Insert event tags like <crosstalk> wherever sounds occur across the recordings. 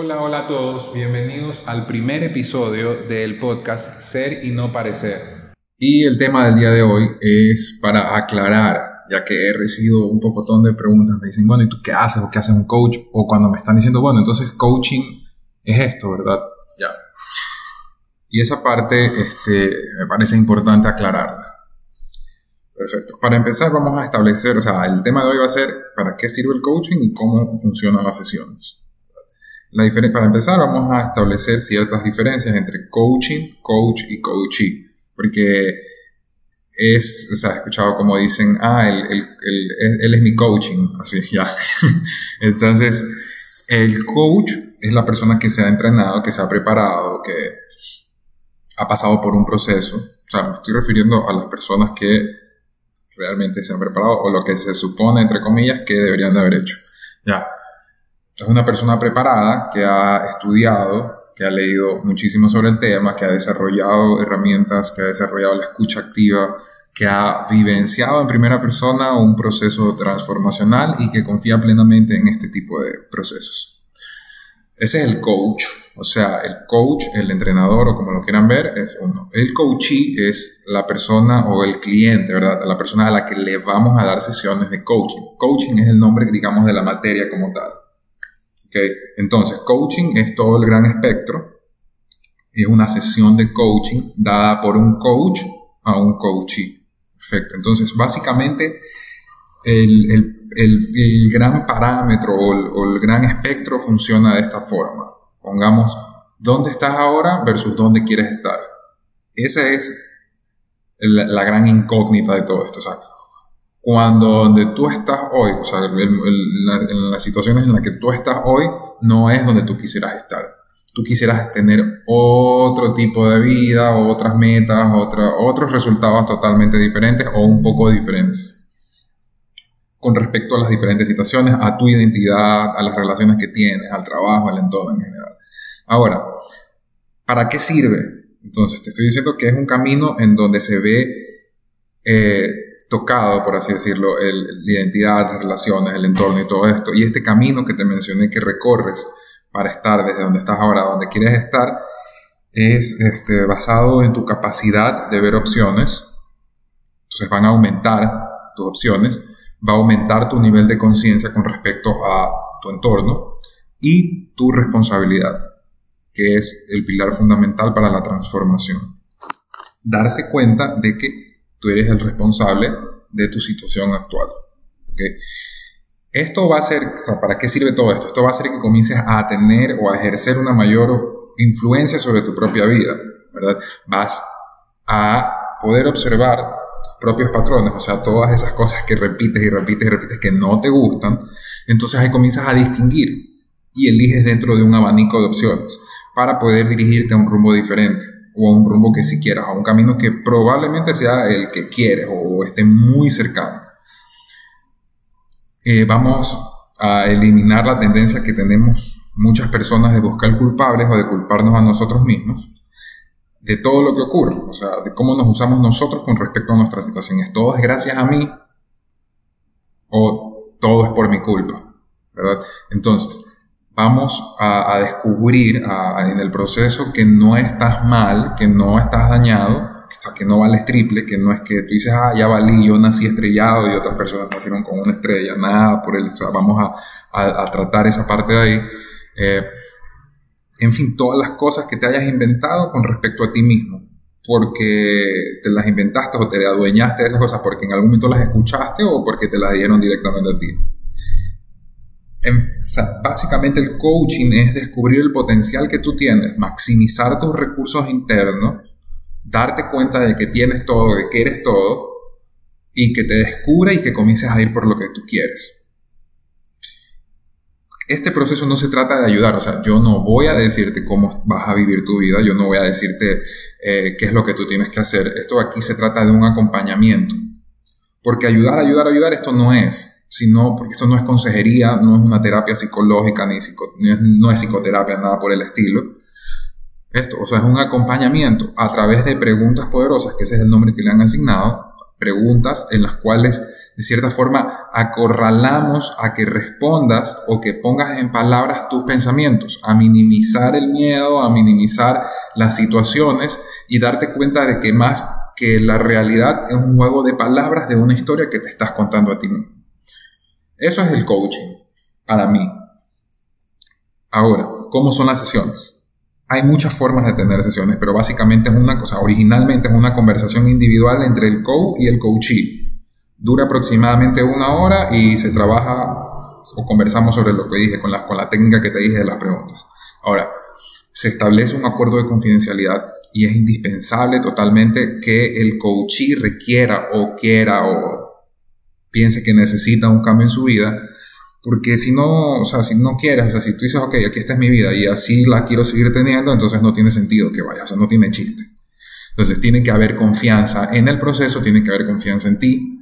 Hola, hola a todos, bienvenidos al primer episodio del podcast Ser y no parecer. Y el tema del día de hoy es para aclarar, ya que he recibido un pocotón de preguntas, me dicen, bueno, ¿y tú qué haces? ¿O qué hace un coach? O cuando me están diciendo, bueno, entonces coaching es esto, ¿verdad? Ya. Y esa parte este, me parece importante aclararla. Perfecto. Para empezar vamos a establecer, o sea, el tema de hoy va a ser para qué sirve el coaching y cómo funcionan las sesiones. Para empezar, vamos a establecer ciertas diferencias entre coaching, coach y coachee. Porque es, o sea, he escuchado como dicen, ah, él, él es mi coaching, así, ya. <laughs> Entonces, el coach es la persona que se ha entrenado, que se ha preparado, que ha pasado por un proceso. O sea, me estoy refiriendo a las personas que realmente se han preparado o lo que se supone, entre comillas, que deberían de haber hecho. Ya. Es una persona preparada que ha estudiado, que ha leído muchísimo sobre el tema, que ha desarrollado herramientas, que ha desarrollado la escucha activa, que ha vivenciado en primera persona un proceso transformacional y que confía plenamente en este tipo de procesos. Ese es el coach, o sea, el coach, el entrenador o como lo quieran ver, es uno. El coachee es la persona o el cliente, ¿verdad? La persona a la que le vamos a dar sesiones de coaching. Coaching es el nombre, digamos, de la materia como tal. Okay. Entonces, coaching es todo el gran espectro. Es una sesión de coaching dada por un coach a un coachee. Perfecto. Entonces, básicamente, el, el, el, gran parámetro o el, gran espectro funciona de esta forma. Pongamos dónde estás ahora versus dónde quieres estar. Esa es la, gran incógnita de todo esto. O cuando donde tú estás hoy, o sea, en las situaciones en las que tú estás hoy, no es donde tú quisieras estar. Tú quisieras tener otro tipo de vida, otras metas, otros resultados totalmente diferentes o un poco diferentes con respecto a las diferentes situaciones, a tu identidad, a las relaciones que tienes, al trabajo, al entorno en general. Ahora, ¿para qué sirve? Entonces, te estoy diciendo que es un camino en donde se ve eh, tocado, por así decirlo, la identidad, las relaciones, el entorno y todo esto. Y este camino que te mencioné que recorres para estar desde donde estás ahora, donde quieres estar, es este, basado en tu capacidad de ver opciones. Entonces van a aumentar tus opciones, va a aumentar tu nivel de conciencia con respecto a tu entorno y tu responsabilidad, que es el pilar fundamental para la transformación. Darse cuenta de que Tú eres el responsable de tu situación actual. Esto va a ser, ¿para qué sirve todo esto? Esto va a hacer que comiences a tener o a ejercer una mayor influencia sobre tu propia vida, ¿verdad? Vas a poder observar tus propios patrones, o sea, todas esas cosas que repites y repites y repites que no te gustan, entonces ahí comienzas a distinguir y eliges dentro de un abanico de opciones para poder dirigirte a un rumbo diferente o a un rumbo que si quieras, a un camino que probablemente sea el que quieres o esté muy cercano. Eh, vamos a eliminar la tendencia que tenemos muchas personas de buscar culpables o de culparnos a nosotros mismos de todo lo que ocurre, o sea, de cómo nos usamos nosotros con respecto a nuestra situación. ¿Es todo es gracias a mí o todo es por mi culpa? ¿Verdad? Entonces, vamos a, descubrir en el proceso que no estás mal, que no estás dañado, que no vales triple, que no es que tú dices, ah, ya valí, yo nací estrellado y otras personas nacieron con una estrella, nada por el, o sea, vamos a, tratar esa parte de ahí. Eh, en fin, todas las cosas que te hayas inventado con respecto a ti mismo, porque te las inventaste o te adueñaste de esas cosas, porque en algún momento las escuchaste o porque te las dieron directamente a ti básicamente el coaching es descubrir el potencial que tú tienes, maximizar tus recursos internos, darte cuenta de que tienes todo, de que eres todo, y que te descubra y que comiences a ir por lo que tú quieres. este proceso no se trata de ayudar, o sea, yo no voy a decirte cómo vas a vivir tu vida, yo no voy a decirte eh, qué es lo que tú tienes que hacer. Esto aquí se trata de un acompañamiento. Porque ayudar, ayudar, ayudar, esto no es, sino porque esto no es consejería, no es una terapia psicológica, ni, no es psicoterapia, nada por el estilo. Esto, o sea, es un acompañamiento a través de preguntas poderosas, que ese es el nombre que le han asignado, preguntas en las cuales de cierta forma acorralamos a que respondas o que pongas en palabras tus pensamientos, a minimizar el miedo, a minimizar las situaciones y darte cuenta de que más que la realidad es un juego de palabras de una historia que te estás contando a ti mismo. Eso es el coaching para mí. Ahora, ¿cómo son las sesiones? Hay muchas formas de tener sesiones, pero básicamente es una cosa, originalmente es una conversación individual entre el coach y el coachee Dura aproximadamente una hora y se trabaja o conversamos sobre lo que dije con la, con la técnica que te dije de las preguntas. Ahora, se establece un acuerdo de confidencialidad y es indispensable totalmente que el coachee requiera o quiera o piense que necesita un cambio en su vida, porque si no, o sea, si no quieres, o sea, si tú dices, ok, aquí está es mi vida y así la quiero seguir teniendo, entonces no tiene sentido que vaya, o sea, no tiene chiste. Entonces tiene que haber confianza en el proceso, tiene que haber confianza en ti,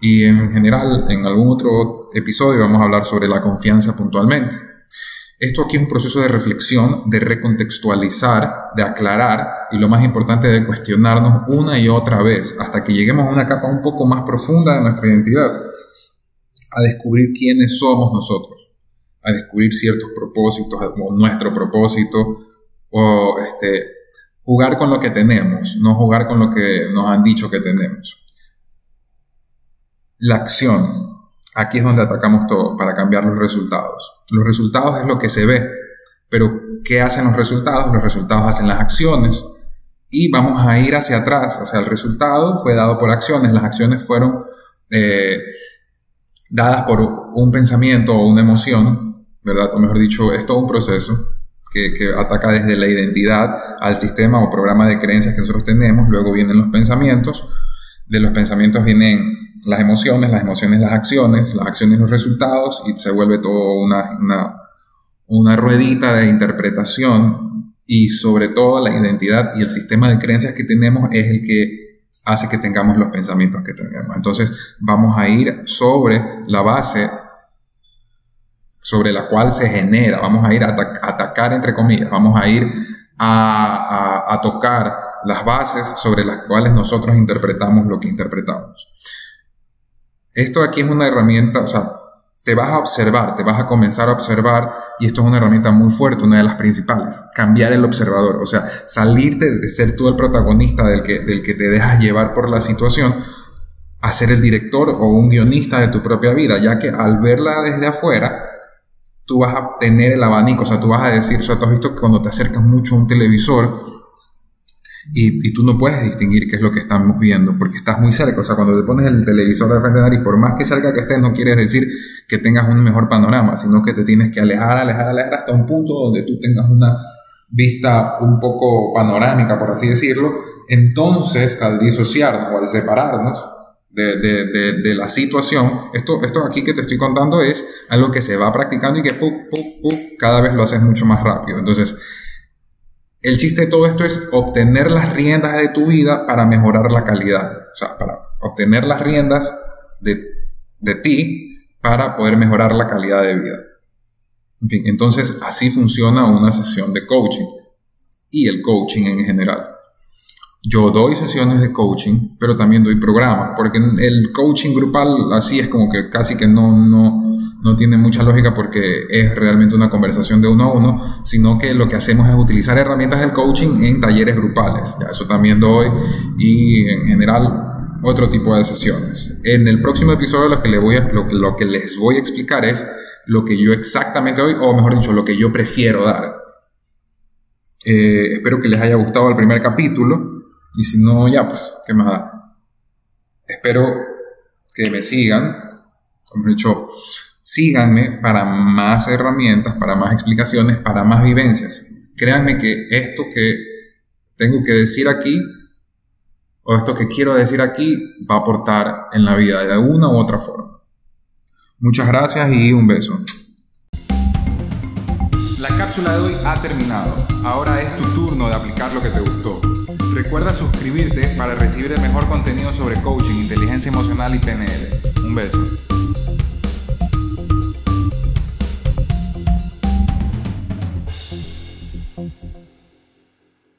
y en general, en algún otro episodio vamos a hablar sobre la confianza puntualmente. Esto aquí es un proceso de reflexión, de recontextualizar, de aclarar y lo más importante de cuestionarnos una y otra vez hasta que lleguemos a una capa un poco más profunda de nuestra identidad, a descubrir quiénes somos nosotros, a descubrir ciertos propósitos o nuestro propósito o este, jugar con lo que tenemos, no jugar con lo que nos han dicho que tenemos. La acción. Aquí es donde atacamos todo para cambiar los resultados. Los resultados es lo que se ve, pero ¿qué hacen los resultados? Los resultados hacen las acciones y vamos a ir hacia atrás. O sea, el resultado fue dado por acciones. Las acciones fueron eh, dadas por un pensamiento o una emoción, ¿verdad? O mejor dicho, es todo un proceso que, que, ataca desde la identidad al sistema o programa de creencias que nosotros tenemos. Luego vienen los pensamientos. De los pensamientos vienen las emociones, las emociones las acciones, las acciones los resultados y se vuelve todo una, una, una ruedita de interpretación y sobre todo la identidad y el sistema de creencias que tenemos es el que hace que tengamos los pensamientos que tenemos. Entonces vamos a ir sobre la base sobre la cual se genera, vamos a ir a atacar entre comillas, vamos a ir a, a, a tocar las bases sobre las cuales nosotros interpretamos lo que interpretamos. Esto aquí es una herramienta, o sea, te vas a observar, te vas a comenzar a observar y esto es una herramienta muy fuerte, una de las principales, cambiar el observador, o sea, salirte de ser tú el protagonista del que, del que te dejas llevar por la situación a ser el director o un guionista de tu propia vida, ya que al verla desde afuera, tú vas a tener el abanico, o sea, tú vas a decir, o sea, tú has visto que cuando te acercas mucho a un televisor, y, tú no puedes distinguir qué es lo que estamos viendo porque estás muy cerca. O sea, cuando te pones el televisor de frente de nariz, por más que cerca que estés, no quiere decir que tengas un mejor panorama, sino que te tienes que alejar, alejar, alejar hasta un punto donde tú tengas una vista un poco panorámica, por así decirlo. Entonces, al disociarnos o al separarnos de, de, de, la situación, esto, esto aquí que te estoy contando es algo que se va practicando y que cada vez lo haces mucho más rápido. Entonces, el chiste de todo esto es obtener las riendas de tu vida para mejorar la calidad. O sea, para obtener las riendas de, de ti para poder mejorar la calidad de vida. entonces así funciona una sesión de coaching y el coaching en general. Yo doy sesiones de coaching, pero también doy programas, porque el coaching grupal así es como que casi que no, no, no tiene mucha lógica porque es realmente una conversación de uno a uno, sino que lo que hacemos es utilizar herramientas del coaching en talleres grupales. Ya, eso también doy y en general otro tipo de sesiones. En el próximo episodio lo que, le voy lo, lo que les voy a explicar es lo que yo exactamente doy, o mejor dicho, lo que yo prefiero dar. Eh, espero que les haya gustado el primer capítulo. Y si no, ya, pues, ¿qué más da? Espero que me sigan, como he dicho, síganme para más herramientas, para más explicaciones, para más vivencias. Créanme que esto que tengo que decir aquí, o esto que quiero decir aquí, va a aportar en la vida de una u otra forma. Muchas gracias y un beso. cápsula de hoy ha terminado. Ahora es tu turno de aplicar lo que te gustó. Recuerda suscribirte para recibir el mejor contenido sobre coaching, inteligencia emocional y PNL. Un beso.